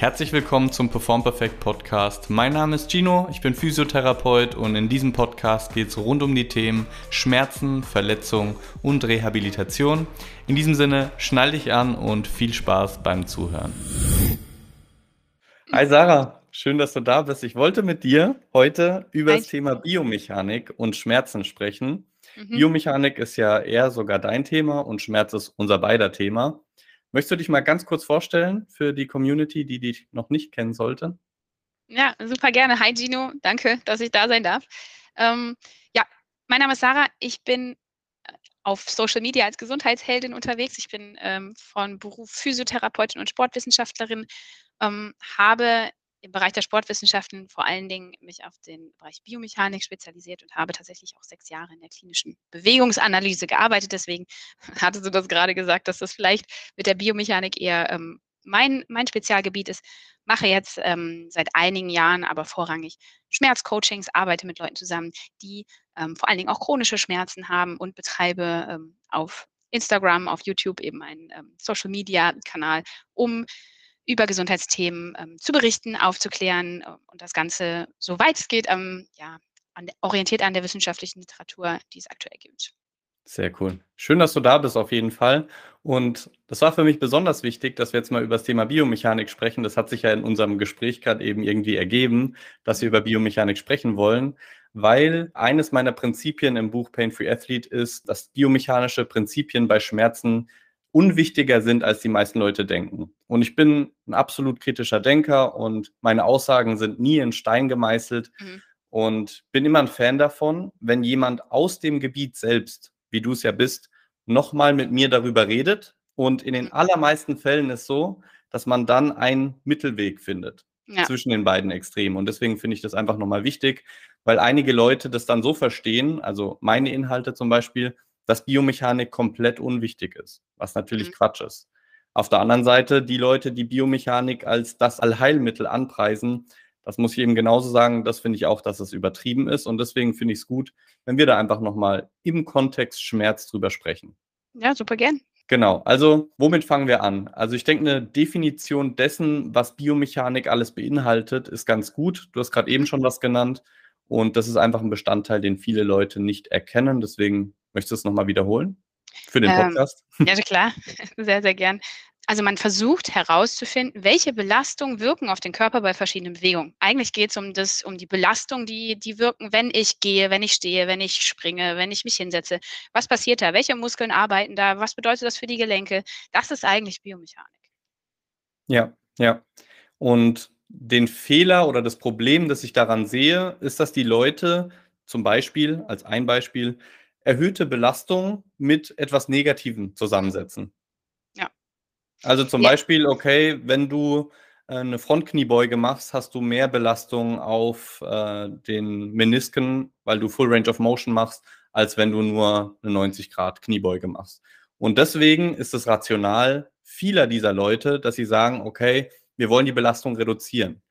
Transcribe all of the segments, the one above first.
Herzlich willkommen zum Perform Perfect Podcast. Mein Name ist Gino, ich bin Physiotherapeut und in diesem Podcast geht es rund um die Themen Schmerzen, Verletzung und Rehabilitation. In diesem Sinne, schnall dich an und viel Spaß beim Zuhören. Hi Sarah, schön, dass du da bist. Ich wollte mit dir heute über das Thema Biomechanik und Schmerzen sprechen. Mhm. Biomechanik ist ja eher sogar dein Thema und Schmerz ist unser beider Thema. Möchtest du dich mal ganz kurz vorstellen für die Community, die dich noch nicht kennen sollte? Ja, super gerne. Hi Gino, danke, dass ich da sein darf. Ähm, ja, mein Name ist Sarah. Ich bin äh, auf Social Media als Gesundheitsheldin unterwegs. Ich bin ähm, von Beruf Physiotherapeutin und Sportwissenschaftlerin, ähm, habe im Bereich der Sportwissenschaften vor allen Dingen mich auf den Bereich Biomechanik spezialisiert und habe tatsächlich auch sechs Jahre in der klinischen Bewegungsanalyse gearbeitet. Deswegen hattest du das gerade gesagt, dass das vielleicht mit der Biomechanik eher ähm, mein, mein Spezialgebiet ist. Mache jetzt ähm, seit einigen Jahren aber vorrangig Schmerzcoachings, arbeite mit Leuten zusammen, die ähm, vor allen Dingen auch chronische Schmerzen haben und betreibe ähm, auf Instagram, auf YouTube eben einen ähm, Social-Media-Kanal, um über Gesundheitsthemen ähm, zu berichten, aufzuklären äh, und das Ganze, soweit es geht, ähm, ja, an, orientiert an der wissenschaftlichen Literatur, die es aktuell gibt. Sehr cool. Schön, dass du da bist, auf jeden Fall. Und das war für mich besonders wichtig, dass wir jetzt mal über das Thema Biomechanik sprechen. Das hat sich ja in unserem Gespräch gerade eben irgendwie ergeben, dass wir über Biomechanik sprechen wollen, weil eines meiner Prinzipien im Buch Pain Free Athlete ist, dass biomechanische Prinzipien bei Schmerzen unwichtiger sind, als die meisten Leute denken. Und ich bin ein absolut kritischer Denker und meine Aussagen sind nie in Stein gemeißelt mhm. und bin immer ein Fan davon, wenn jemand aus dem Gebiet selbst, wie du es ja bist, nochmal mit mir darüber redet. Und in den mhm. allermeisten Fällen ist so, dass man dann einen Mittelweg findet ja. zwischen den beiden Extremen. Und deswegen finde ich das einfach nochmal wichtig, weil einige Leute das dann so verstehen, also meine Inhalte zum Beispiel, dass Biomechanik komplett unwichtig ist, was natürlich mhm. Quatsch ist. Auf der anderen Seite, die Leute, die Biomechanik als das Allheilmittel anpreisen, das muss ich eben genauso sagen, das finde ich auch, dass es übertrieben ist. Und deswegen finde ich es gut, wenn wir da einfach nochmal im Kontext Schmerz drüber sprechen. Ja, super gern. Genau, also womit fangen wir an? Also ich denke, eine Definition dessen, was Biomechanik alles beinhaltet, ist ganz gut. Du hast gerade eben mhm. schon was genannt. Und das ist einfach ein Bestandteil, den viele Leute nicht erkennen. Deswegen Möchtest du es nochmal wiederholen für den ähm, Podcast? ja, klar, sehr, sehr gern. Also man versucht herauszufinden, welche Belastungen wirken auf den Körper bei verschiedenen Bewegungen. Eigentlich geht es um das, um die Belastung, die, die wirken, wenn ich gehe, wenn ich stehe, wenn ich springe, wenn ich mich hinsetze. Was passiert da? Welche Muskeln arbeiten da? Was bedeutet das für die Gelenke? Das ist eigentlich Biomechanik. Ja, ja. Und den Fehler oder das Problem, das ich daran sehe, ist, dass die Leute zum Beispiel, als ein Beispiel, erhöhte Belastung mit etwas Negativem zusammensetzen. Ja. Also zum ja. Beispiel, okay, wenn du äh, eine Frontkniebeuge machst, hast du mehr Belastung auf äh, den Menisken, weil du Full Range of Motion machst, als wenn du nur eine 90 Grad Kniebeuge machst. Und deswegen ist es rational vieler dieser Leute, dass sie sagen, okay, wir wollen die Belastung reduzieren.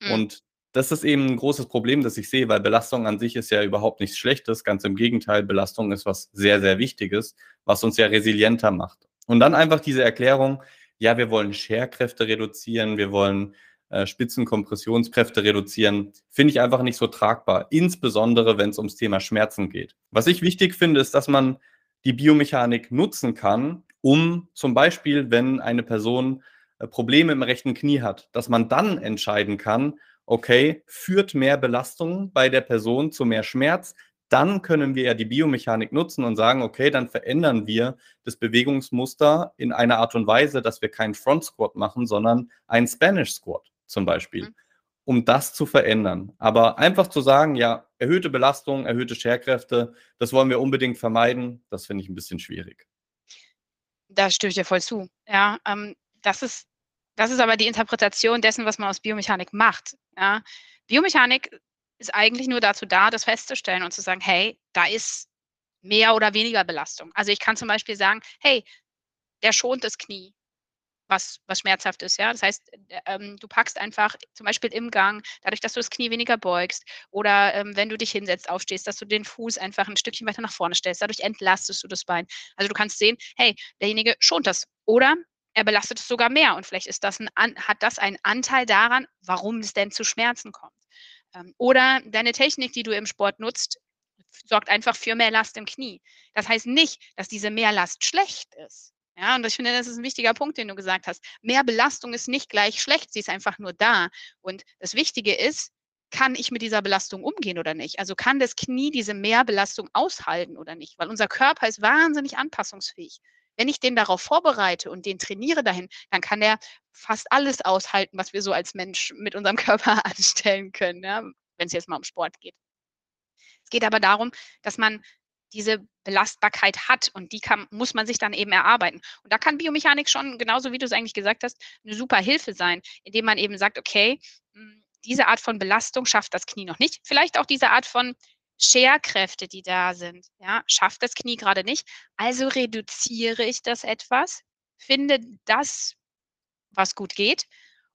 Mhm. Und das ist eben ein großes Problem, das ich sehe, weil Belastung an sich ist ja überhaupt nichts Schlechtes. Ganz im Gegenteil, Belastung ist was sehr, sehr Wichtiges, was uns ja resilienter macht. Und dann einfach diese Erklärung, ja, wir wollen Scherkräfte reduzieren, wir wollen äh, Spitzenkompressionskräfte reduzieren, finde ich einfach nicht so tragbar, insbesondere wenn es ums Thema Schmerzen geht. Was ich wichtig finde, ist, dass man die Biomechanik nutzen kann, um zum Beispiel, wenn eine Person Probleme im rechten Knie hat, dass man dann entscheiden kann, okay, führt mehr Belastung bei der Person zu mehr Schmerz, dann können wir ja die Biomechanik nutzen und sagen, okay, dann verändern wir das Bewegungsmuster in einer Art und Weise, dass wir keinen Front Squat machen, sondern einen Spanish Squat zum Beispiel, mhm. um das zu verändern. Aber einfach zu sagen, ja, erhöhte Belastung, erhöhte Scherkräfte, das wollen wir unbedingt vermeiden, das finde ich ein bisschen schwierig. Da stimme ich dir voll zu. Ja, ähm, das ist das ist aber die Interpretation dessen, was man aus Biomechanik macht. Ja. Biomechanik ist eigentlich nur dazu da, das festzustellen und zu sagen, hey, da ist mehr oder weniger Belastung. Also ich kann zum Beispiel sagen, hey, der schont das Knie, was, was schmerzhaft ist. Ja? Das heißt, äh, ähm, du packst einfach zum Beispiel im Gang, dadurch, dass du das Knie weniger beugst oder ähm, wenn du dich hinsetzt, aufstehst, dass du den Fuß einfach ein Stückchen weiter nach vorne stellst. Dadurch entlastest du das Bein. Also du kannst sehen, hey, derjenige schont das. Oder er belastet es sogar mehr und vielleicht ist das ein, hat das einen Anteil daran, warum es denn zu Schmerzen kommt. Ähm, oder deine Technik, die du im Sport nutzt, sorgt einfach für mehr Last im Knie. Das heißt nicht, dass diese Mehrlast schlecht ist. Ja, und ich finde, das ist ein wichtiger Punkt, den du gesagt hast. Mehr Belastung ist nicht gleich schlecht, sie ist einfach nur da. Und das Wichtige ist, kann ich mit dieser Belastung umgehen oder nicht? Also kann das Knie diese Mehrbelastung aushalten oder nicht? Weil unser Körper ist wahnsinnig anpassungsfähig. Wenn ich den darauf vorbereite und den trainiere dahin, dann kann er fast alles aushalten, was wir so als Mensch mit unserem Körper anstellen können, ja? wenn es jetzt mal um Sport geht. Es geht aber darum, dass man diese Belastbarkeit hat und die kann, muss man sich dann eben erarbeiten. Und da kann Biomechanik schon, genauso wie du es eigentlich gesagt hast, eine super Hilfe sein, indem man eben sagt, okay, hm, diese Art von Belastung schafft das Knie noch nicht. Vielleicht auch diese Art von Scherkräfte, die da sind, ja, schafft das Knie gerade nicht. Also reduziere ich das etwas, finde das, was gut geht.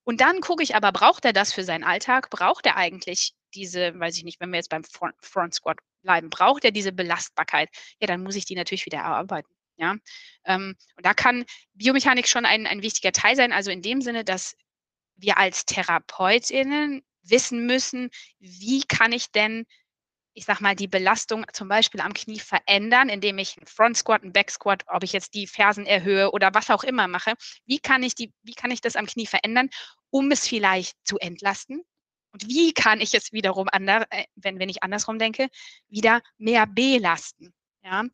Und dann gucke ich aber, braucht er das für seinen Alltag? Braucht er eigentlich diese, weiß ich nicht, wenn wir jetzt beim Front, Front Squat bleiben, braucht er diese Belastbarkeit? Ja, dann muss ich die natürlich wieder erarbeiten. Ja, ähm, und da kann Biomechanik schon ein, ein wichtiger Teil sein. Also in dem Sinne, dass wir als TherapeutInnen wissen müssen, wie kann ich denn, ich sag mal, die Belastung zum Beispiel am Knie verändern, indem ich einen Front Squat, einen Back Squat, ob ich jetzt die Fersen erhöhe oder was auch immer mache. Wie kann ich die, wie kann ich das am Knie verändern, um es vielleicht zu entlasten? Und wie kann ich es wiederum, ander, äh, wenn, wenn ich andersrum denke, wieder mehr belasten? Ja,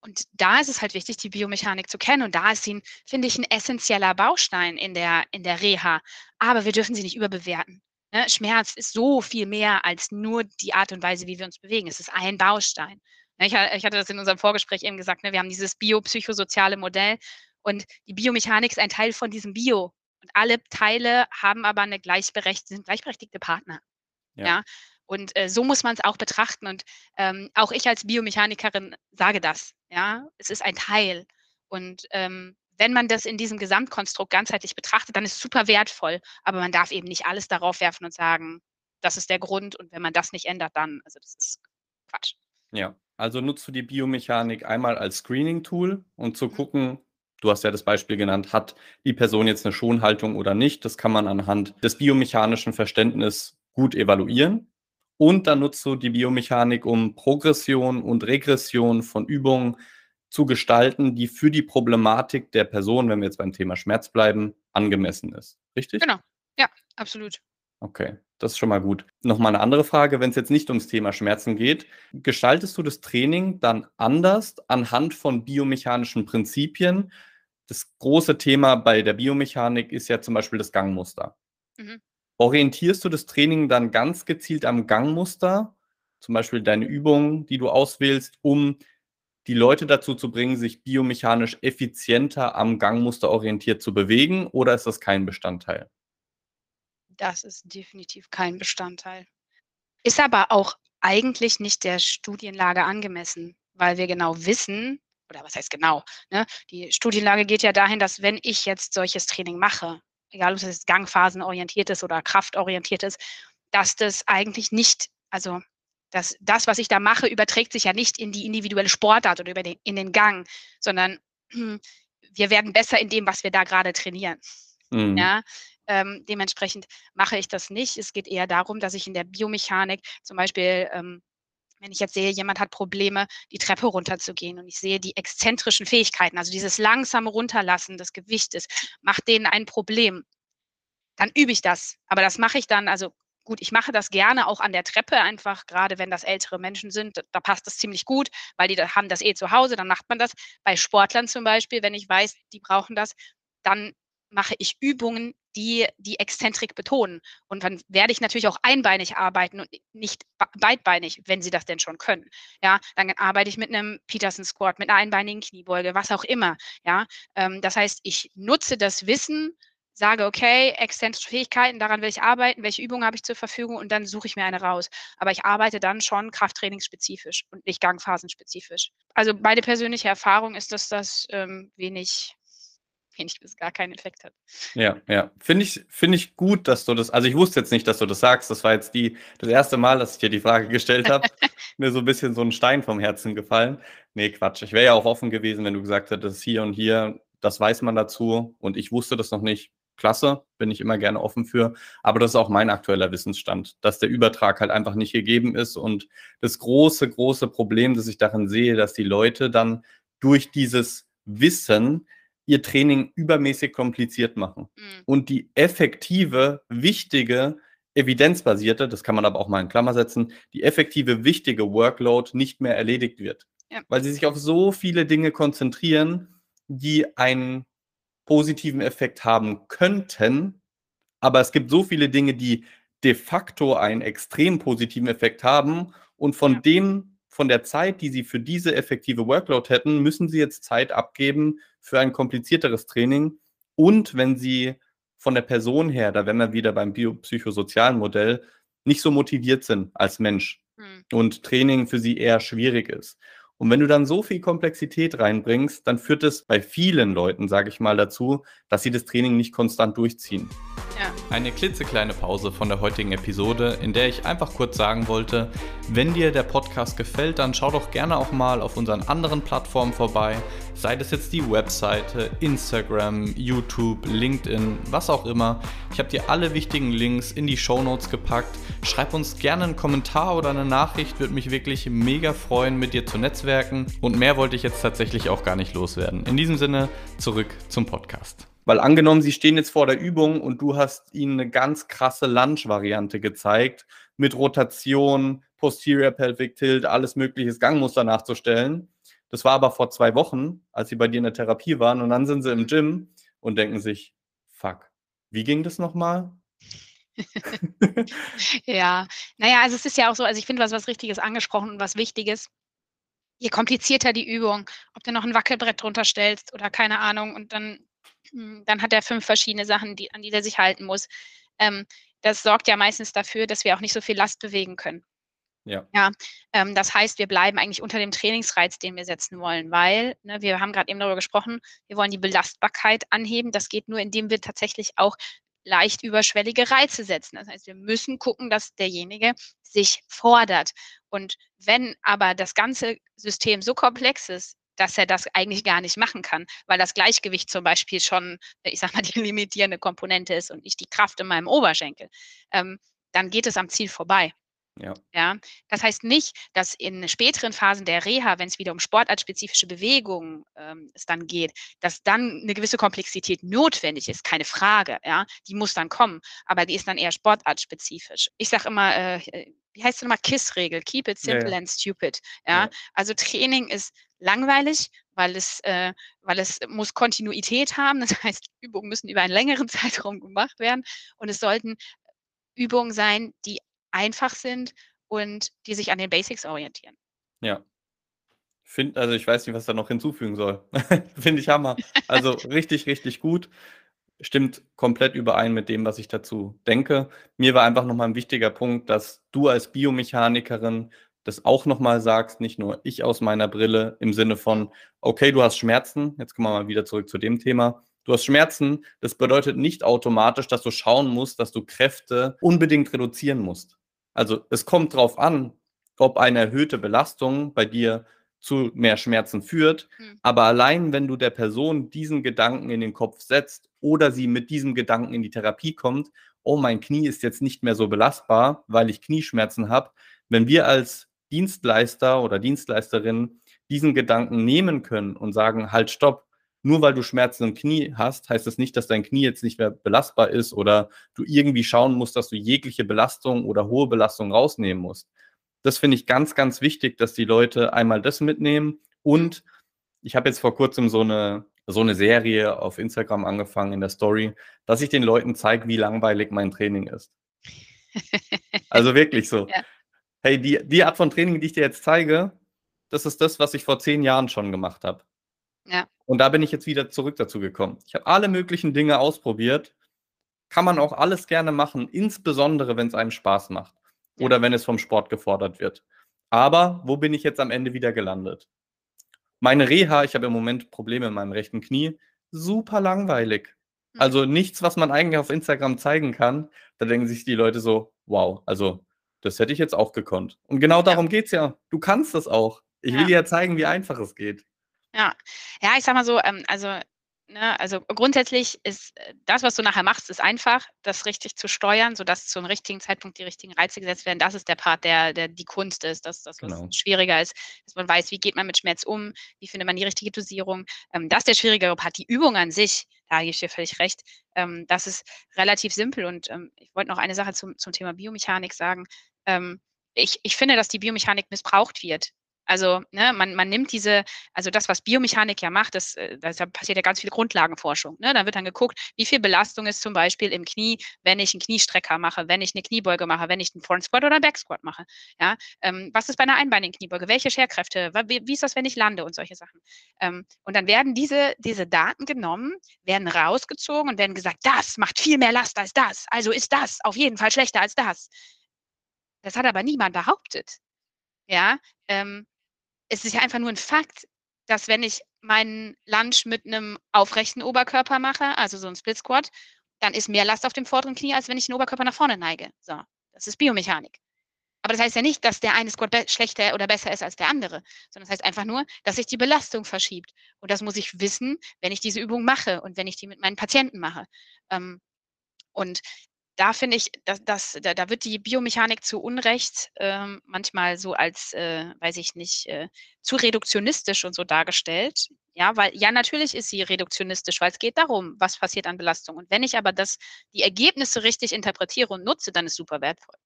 und da ist es halt wichtig, die Biomechanik zu kennen. Und da ist sie, finde ich, ein essentieller Baustein in der, in der Reha. Aber wir dürfen sie nicht überbewerten. Ne? Schmerz ist so viel mehr als nur die Art und Weise, wie wir uns bewegen. Es ist ein Baustein. Ne? Ich, ich hatte das in unserem Vorgespräch eben gesagt, ne? wir haben dieses biopsychosoziale Modell und die Biomechanik ist ein Teil von diesem Bio. Und alle Teile haben aber eine gleichberechtigte, sind gleichberechtigte Partner. Ja. ja? Und äh, so muss man es auch betrachten. Und ähm, auch ich als Biomechanikerin sage das. Ja, es ist ein Teil. Und ähm, wenn man das in diesem Gesamtkonstrukt ganzheitlich betrachtet, dann ist es super wertvoll. Aber man darf eben nicht alles darauf werfen und sagen, das ist der Grund. Und wenn man das nicht ändert, dann, also das ist Quatsch. Ja, also nutzt du die Biomechanik einmal als Screening-Tool und zu mhm. gucken, du hast ja das Beispiel genannt, hat die Person jetzt eine Schonhaltung oder nicht. Das kann man anhand des biomechanischen Verständnisses gut evaluieren. Und dann nutzt du die Biomechanik, um Progression und Regression von Übungen zu gestalten, die für die Problematik der Person, wenn wir jetzt beim Thema Schmerz bleiben, angemessen ist. Richtig? Genau. Ja, absolut. Okay, das ist schon mal gut. Nochmal eine andere Frage, wenn es jetzt nicht ums Thema Schmerzen geht, gestaltest du das Training dann anders anhand von biomechanischen Prinzipien? Das große Thema bei der Biomechanik ist ja zum Beispiel das Gangmuster. Mhm. Orientierst du das Training dann ganz gezielt am Gangmuster, zum Beispiel deine Übungen, die du auswählst, um die Leute dazu zu bringen, sich biomechanisch effizienter am Gangmuster orientiert zu bewegen, oder ist das kein Bestandteil? Das ist definitiv kein Bestandteil. Ist aber auch eigentlich nicht der Studienlage angemessen, weil wir genau wissen, oder was heißt genau, ne? die Studienlage geht ja dahin, dass wenn ich jetzt solches Training mache, egal ob es gangphasenorientiert ist oder kraftorientiert ist, dass das eigentlich nicht, also dass das, was ich da mache, überträgt sich ja nicht in die individuelle Sportart oder über den, in den Gang, sondern wir werden besser in dem, was wir da gerade trainieren. Mhm. Ja, ähm, dementsprechend mache ich das nicht. Es geht eher darum, dass ich in der Biomechanik zum Beispiel ähm, wenn ich jetzt sehe, jemand hat Probleme, die Treppe runterzugehen und ich sehe die exzentrischen Fähigkeiten, also dieses langsame Runterlassen des Gewichtes, macht denen ein Problem, dann übe ich das. Aber das mache ich dann, also gut, ich mache das gerne auch an der Treppe, einfach gerade wenn das ältere Menschen sind, da passt das ziemlich gut, weil die haben das eh zu Hause, dann macht man das. Bei Sportlern zum Beispiel, wenn ich weiß, die brauchen das, dann mache ich Übungen, die die Exzentrik betonen. Und dann werde ich natürlich auch einbeinig arbeiten und nicht beidbeinig, wenn sie das denn schon können. Ja, dann arbeite ich mit einem Peterson Squat, mit einer einbeinigen Kniebeuge, was auch immer. Ja, ähm, das heißt, ich nutze das Wissen, sage, okay, exzentrische Fähigkeiten, daran will ich arbeiten, welche Übungen habe ich zur Verfügung und dann suche ich mir eine raus. Aber ich arbeite dann schon krafttrainingsspezifisch und nicht gangphasenspezifisch. Also meine persönliche Erfahrung ist, dass das ähm, wenig wenig bis gar keinen Effekt hat. Ja, ja. Finde ich, finde ich gut, dass du das, also ich wusste jetzt nicht, dass du das sagst. Das war jetzt die, das erste Mal, dass ich dir die Frage gestellt habe. Mir so ein bisschen so ein Stein vom Herzen gefallen. Nee, Quatsch. Ich wäre ja auch offen gewesen, wenn du gesagt hättest, hier und hier das weiß man dazu und ich wusste das noch nicht. Klasse, bin ich immer gerne offen für. Aber das ist auch mein aktueller Wissensstand, dass der Übertrag halt einfach nicht gegeben ist. Und das große, große Problem, das ich darin sehe, dass die Leute dann durch dieses Wissen ihr Training übermäßig kompliziert machen. Mhm. Und die effektive, wichtige, evidenzbasierte, das kann man aber auch mal in Klammer setzen, die effektive, wichtige Workload nicht mehr erledigt wird. Ja. Weil sie sich auf so viele Dinge konzentrieren, die einen positiven Effekt haben könnten. Aber es gibt so viele Dinge, die de facto einen extrem positiven Effekt haben. Und von ja. dem, von der Zeit, die sie für diese effektive Workload hätten, müssen sie jetzt Zeit abgeben für ein komplizierteres Training. Und wenn sie von der Person her, da wären wir wieder beim biopsychosozialen Modell, nicht so motiviert sind als Mensch hm. und Training für sie eher schwierig ist. Und wenn du dann so viel Komplexität reinbringst, dann führt es bei vielen Leuten, sage ich mal, dazu, dass sie das Training nicht konstant durchziehen. Eine klitzekleine Pause von der heutigen Episode, in der ich einfach kurz sagen wollte, wenn dir der Podcast gefällt, dann schau doch gerne auch mal auf unseren anderen Plattformen vorbei, sei das jetzt die Webseite, Instagram, YouTube, LinkedIn, was auch immer. Ich habe dir alle wichtigen Links in die Show Notes gepackt. Schreib uns gerne einen Kommentar oder eine Nachricht, würde mich wirklich mega freuen, mit dir zu netzwerken. Und mehr wollte ich jetzt tatsächlich auch gar nicht loswerden. In diesem Sinne, zurück zum Podcast. Weil angenommen, sie stehen jetzt vor der Übung und du hast ihnen eine ganz krasse Lunge-Variante gezeigt, mit Rotation, Posterior Pelvic Tilt, alles mögliche Gangmuster nachzustellen. Das war aber vor zwei Wochen, als sie bei dir in der Therapie waren und dann sind sie im Gym und denken sich, fuck, wie ging das nochmal? ja, naja, also es ist ja auch so, also ich finde was, was Richtiges angesprochen und was Wichtiges. Je komplizierter die Übung, ob du noch ein Wackelbrett drunter stellst oder keine Ahnung und dann dann hat er fünf verschiedene Sachen, die, an die er sich halten muss. Ähm, das sorgt ja meistens dafür, dass wir auch nicht so viel Last bewegen können. Ja. ja ähm, das heißt, wir bleiben eigentlich unter dem Trainingsreiz, den wir setzen wollen, weil ne, wir haben gerade eben darüber gesprochen, wir wollen die Belastbarkeit anheben. Das geht nur, indem wir tatsächlich auch leicht überschwellige Reize setzen. Das heißt, wir müssen gucken, dass derjenige sich fordert. Und wenn aber das ganze System so komplex ist, dass er das eigentlich gar nicht machen kann, weil das Gleichgewicht zum Beispiel schon, äh, ich sag mal, die limitierende Komponente ist und nicht die Kraft in meinem Oberschenkel, ähm, dann geht es am Ziel vorbei. Ja. ja. Das heißt nicht, dass in späteren Phasen der Reha, wenn es wieder um sportartspezifische Bewegungen ähm, es dann geht, dass dann eine gewisse Komplexität notwendig ist, keine Frage. Ja, die muss dann kommen, aber die ist dann eher sportartspezifisch. Ich sage immer, äh, äh wie heißt es nochmal, KISS-Regel, keep it simple ja, and stupid. Ja? ja? also Training ist langweilig, weil es, äh, weil es muss Kontinuität haben. Das heißt, Übungen müssen über einen längeren Zeitraum gemacht werden und es sollten Übungen sein, die einfach sind und die sich an den Basics orientieren. Ja. Find, also ich weiß nicht, was da noch hinzufügen soll. Finde ich Hammer. Also richtig, richtig gut stimmt komplett überein mit dem, was ich dazu denke. Mir war einfach nochmal ein wichtiger Punkt, dass du als Biomechanikerin das auch nochmal sagst, nicht nur ich aus meiner Brille im Sinne von, okay, du hast Schmerzen, jetzt kommen wir mal wieder zurück zu dem Thema. Du hast Schmerzen, das bedeutet nicht automatisch, dass du schauen musst, dass du Kräfte unbedingt reduzieren musst. Also es kommt drauf an, ob eine erhöhte Belastung bei dir zu mehr Schmerzen führt. Mhm. Aber allein, wenn du der Person diesen Gedanken in den Kopf setzt oder sie mit diesem Gedanken in die Therapie kommt, oh, mein Knie ist jetzt nicht mehr so belastbar, weil ich Knieschmerzen habe. Wenn wir als Dienstleister oder Dienstleisterin diesen Gedanken nehmen können und sagen, halt, stopp, nur weil du Schmerzen im Knie hast, heißt das nicht, dass dein Knie jetzt nicht mehr belastbar ist oder du irgendwie schauen musst, dass du jegliche Belastung oder hohe Belastung rausnehmen musst. Das finde ich ganz, ganz wichtig, dass die Leute einmal das mitnehmen. Und ich habe jetzt vor kurzem so eine, so eine Serie auf Instagram angefangen in der Story, dass ich den Leuten zeige, wie langweilig mein Training ist. also wirklich so. Ja. Hey, die, die Art von Training, die ich dir jetzt zeige, das ist das, was ich vor zehn Jahren schon gemacht habe. Ja. Und da bin ich jetzt wieder zurück dazu gekommen. Ich habe alle möglichen Dinge ausprobiert. Kann man auch alles gerne machen, insbesondere wenn es einem Spaß macht oder wenn es vom Sport gefordert wird. Aber wo bin ich jetzt am Ende wieder gelandet? Meine Reha, ich habe im Moment Probleme in meinem rechten Knie, super langweilig. Mhm. Also nichts, was man eigentlich auf Instagram zeigen kann. Da denken sich die Leute so, wow, also das hätte ich jetzt auch gekonnt. Und genau darum ja. geht es ja. Du kannst das auch. Ich ja. will dir ja zeigen, wie einfach es geht. Ja, ja, ich sag mal so, ähm, also ne, also grundsätzlich ist äh, das, was du nachher machst, ist einfach, das richtig zu steuern, sodass zum richtigen Zeitpunkt die richtigen Reize gesetzt werden. Das ist der Part, der, der die Kunst ist, dass das genau. schwieriger ist, dass man weiß, wie geht man mit Schmerz um, wie findet man die richtige Dosierung. Ähm, das ist der schwierigere Part. Die Übung an sich, da gebe ich dir völlig recht, ähm, das ist relativ simpel. Und ähm, ich wollte noch eine Sache zum, zum Thema Biomechanik sagen. Ähm, ich, ich finde, dass die Biomechanik missbraucht wird. Also ne, man, man nimmt diese, also das, was Biomechanik ja macht, das, äh, das da passiert ja ganz viel Grundlagenforschung. Ne? Da wird dann geguckt, wie viel Belastung ist zum Beispiel im Knie, wenn ich einen Kniestrecker mache, wenn ich eine Kniebeuge mache, wenn ich einen Front Squat oder einen Back Squat mache. Ja? Ähm, was ist bei einer einbeinigen Kniebeuge? Welche Scherkräfte? Wie, wie, ist das, wenn ich lande und solche Sachen? Ähm, und dann werden diese, diese Daten genommen, werden rausgezogen und werden gesagt, das macht viel mehr Last als das. Also ist das auf jeden Fall schlechter als das. Das hat aber niemand behauptet. Ja, ähm, es ist ja einfach nur ein Fakt, dass wenn ich meinen Lunge mit einem aufrechten Oberkörper mache, also so ein Split Squat, dann ist mehr Last auf dem vorderen Knie, als wenn ich den Oberkörper nach vorne neige. So, das ist Biomechanik. Aber das heißt ja nicht, dass der eine Squat schlechter oder besser ist als der andere, sondern das heißt einfach nur, dass sich die Belastung verschiebt. Und das muss ich wissen, wenn ich diese Übung mache und wenn ich die mit meinen Patienten mache. Ähm, und da finde ich, dass, dass, da, da, wird die Biomechanik zu Unrecht ähm, manchmal so als, äh, weiß ich nicht, äh, zu reduktionistisch und so dargestellt. Ja, weil ja, natürlich ist sie reduktionistisch, weil es geht darum, was passiert an Belastung. Und wenn ich aber das, die Ergebnisse richtig interpretiere und nutze, dann ist super wertvoll.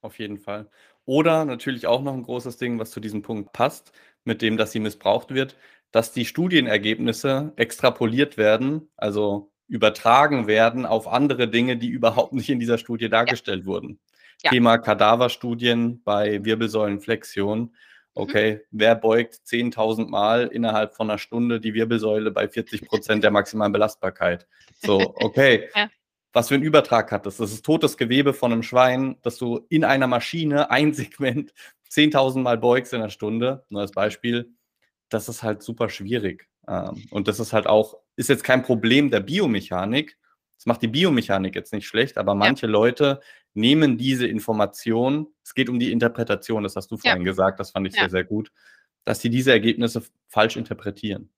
Auf jeden Fall. Oder natürlich auch noch ein großes Ding, was zu diesem Punkt passt, mit dem, dass sie missbraucht wird, dass die Studienergebnisse extrapoliert werden, also übertragen werden auf andere Dinge, die überhaupt nicht in dieser Studie dargestellt ja. wurden. Ja. Thema Kadaverstudien bei Wirbelsäulenflexion. Mhm. Okay, mhm. wer beugt 10.000 Mal innerhalb von einer Stunde die Wirbelsäule bei 40 Prozent der maximalen Belastbarkeit? So, okay. ja. Was für einen Übertrag hat das? Das ist totes Gewebe von einem Schwein, dass du in einer Maschine ein Segment 10.000 Mal beugst in einer Stunde. Nur als Beispiel. Das ist halt super schwierig. Ähm, und das ist halt auch, ist jetzt kein Problem der Biomechanik. Das macht die Biomechanik jetzt nicht schlecht, aber manche ja. Leute nehmen diese Information, es geht um die Interpretation, das hast du vorhin ja. gesagt, das fand ich ja. sehr, sehr gut, dass sie diese Ergebnisse falsch interpretieren.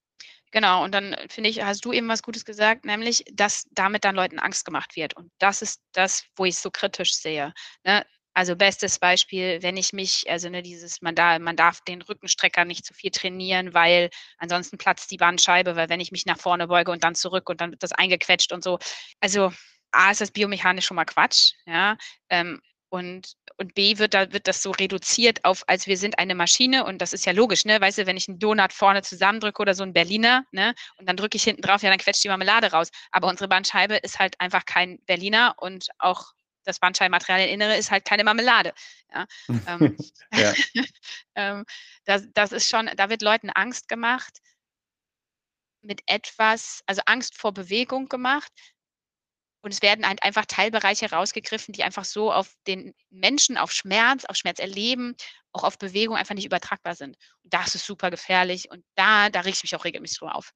Genau, und dann finde ich, hast du eben was Gutes gesagt, nämlich, dass damit dann Leuten Angst gemacht wird. Und das ist das, wo ich es so kritisch sehe. Ne? Also bestes Beispiel, wenn ich mich, also ne, dieses, man, da, man darf den Rückenstrecker nicht zu viel trainieren, weil ansonsten platzt die Bandscheibe, weil wenn ich mich nach vorne beuge und dann zurück und dann wird das eingequetscht und so. Also A ist das biomechanisch schon mal Quatsch, ja. Ähm, und, und B wird, da, wird das so reduziert auf, als wir sind eine Maschine und das ist ja logisch, ne? Weißt du, wenn ich einen Donut vorne zusammendrücke oder so einen Berliner, ne? Und dann drücke ich hinten drauf, ja, dann quetscht die Marmelade raus. Aber unsere Bandscheibe ist halt einfach kein Berliner und auch das Bandscheibenmaterial Innere ist halt keine Marmelade. Ja, ähm, ja. ähm, das, das ist schon, da wird Leuten Angst gemacht mit etwas, also Angst vor Bewegung gemacht. Und es werden halt einfach Teilbereiche rausgegriffen, die einfach so auf den Menschen, auf Schmerz, auf Schmerz erleben, auch auf Bewegung einfach nicht übertragbar sind. Und das ist super gefährlich. Und da, da reg ich mich auch regelmäßig drüber auf.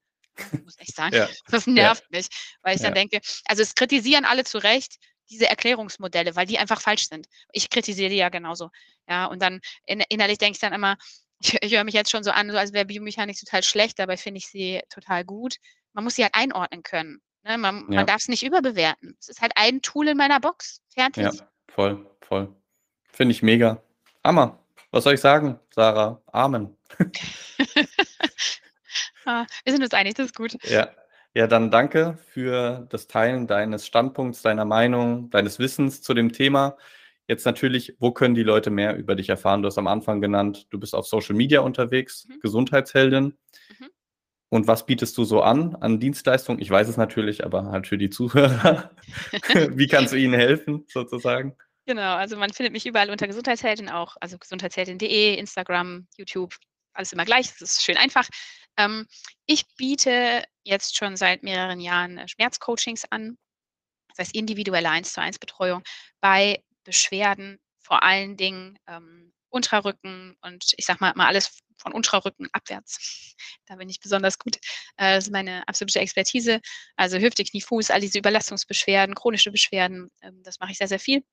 Muss ich sagen. Ja. Das nervt ja. mich, weil ich dann denke, also es kritisieren alle zu Recht, diese Erklärungsmodelle, weil die einfach falsch sind. Ich kritisiere die ja genauso. Ja, und dann in, innerlich denke ich dann immer, ich, ich höre mich jetzt schon so an, so als wäre Biomechanik total schlecht, dabei finde ich sie total gut. Man muss sie halt einordnen können. Ne? Man, ja. man darf es nicht überbewerten. Es ist halt ein Tool in meiner Box. Fertig. Ja, voll, voll. Finde ich mega. Hammer. Was soll ich sagen, Sarah? Amen. ah, wir sind uns einig, das ist gut. Ja. Ja, dann danke für das Teilen deines Standpunkts, deiner Meinung, deines Wissens zu dem Thema. Jetzt natürlich, wo können die Leute mehr über dich erfahren? Du hast am Anfang genannt, du bist auf Social Media unterwegs, mhm. Gesundheitsheldin. Mhm. Und was bietest du so an, an Dienstleistungen? Ich weiß es natürlich, aber halt für die Zuhörer. Wie kannst du ihnen helfen, sozusagen? Genau, also man findet mich überall unter Gesundheitsheldin auch, also gesundheitsheldin.de, Instagram, YouTube, alles immer gleich, das ist schön einfach. Ähm, ich biete jetzt schon seit mehreren Jahren äh, Schmerzcoachings an, das heißt individuelle 1 zu 1 Betreuung bei Beschwerden, vor allen Dingen ähm, Unterrücken und ich sage mal mal alles von Unterrücken abwärts. Da bin ich besonders gut. Äh, das ist meine absolute Expertise. Also Hüfte, Knie, Fuß, all diese Überlastungsbeschwerden, chronische Beschwerden, ähm, das mache ich sehr, sehr viel.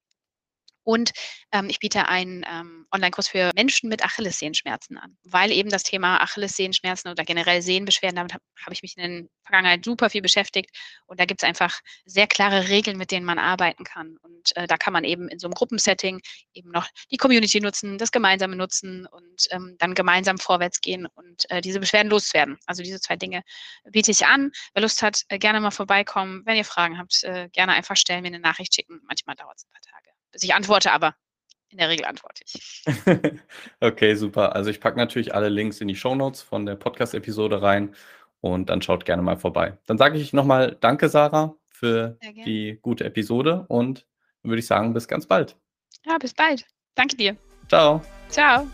Und ähm, ich biete einen ähm, Online-Kurs für Menschen mit Achillessehenschmerzen an, weil eben das Thema Achillessehenschmerzen oder generell Sehnenbeschwerden, damit habe hab ich mich in der Vergangenheit super viel beschäftigt. Und da gibt es einfach sehr klare Regeln, mit denen man arbeiten kann. Und äh, da kann man eben in so einem Gruppensetting eben noch die Community nutzen, das Gemeinsame nutzen und ähm, dann gemeinsam vorwärts gehen und äh, diese Beschwerden loswerden. Also diese zwei Dinge biete ich an. Wer Lust hat, äh, gerne mal vorbeikommen. Wenn ihr Fragen habt, äh, gerne einfach stellen, mir eine Nachricht schicken. Manchmal dauert es ein paar Tage bis ich antworte, aber in der Regel antworte ich. okay, super. Also ich packe natürlich alle Links in die Show Notes von der Podcast-Episode rein und dann schaut gerne mal vorbei. Dann sage ich nochmal Danke, Sarah, für die gute Episode und würde ich sagen, bis ganz bald. Ja, bis bald. Danke dir. Ciao. Ciao.